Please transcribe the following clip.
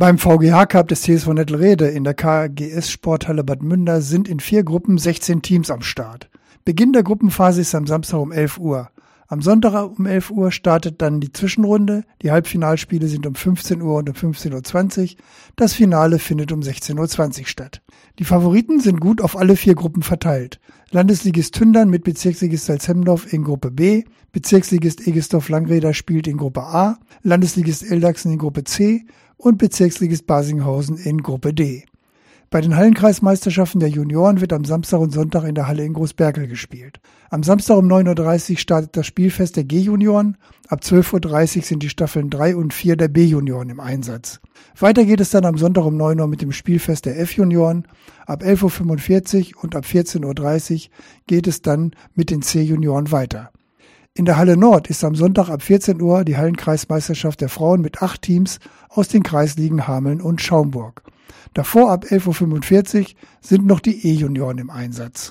Beim VGH Cup des TSV Nettelrede in der KGS Sporthalle Bad Münder sind in vier Gruppen 16 Teams am Start. Beginn der Gruppenphase ist am Samstag um 11 Uhr. Am Sonntag um 11 Uhr startet dann die Zwischenrunde. Die Halbfinalspiele sind um 15 Uhr und um 15.20 Uhr. Das Finale findet um 16.20 Uhr statt. Die Favoriten sind gut auf alle vier Gruppen verteilt. Landesligist Tündern mit Bezirksligist Salzhemdorf in Gruppe B, Bezirksligist Egestorf Langreder spielt in Gruppe A, Landesligist Eldachsen in Gruppe C und Bezirksligist Basinghausen in Gruppe D. Bei den Hallenkreismeisterschaften der Junioren wird am Samstag und Sonntag in der Halle in Großberkel gespielt. Am Samstag um 9.30 Uhr startet das Spielfest der G-Junioren. Ab 12.30 Uhr sind die Staffeln 3 und 4 der B-Junioren im Einsatz. Weiter geht es dann am Sonntag um 9 Uhr mit dem Spielfest der F-Junioren. Ab 11.45 Uhr und ab 14.30 Uhr geht es dann mit den C-Junioren weiter. In der Halle Nord ist am Sonntag ab 14 Uhr die Hallenkreismeisterschaft der Frauen mit acht Teams aus den Kreisligen Hameln und Schaumburg. Davor ab 11.45 Uhr sind noch die E-Junioren im Einsatz.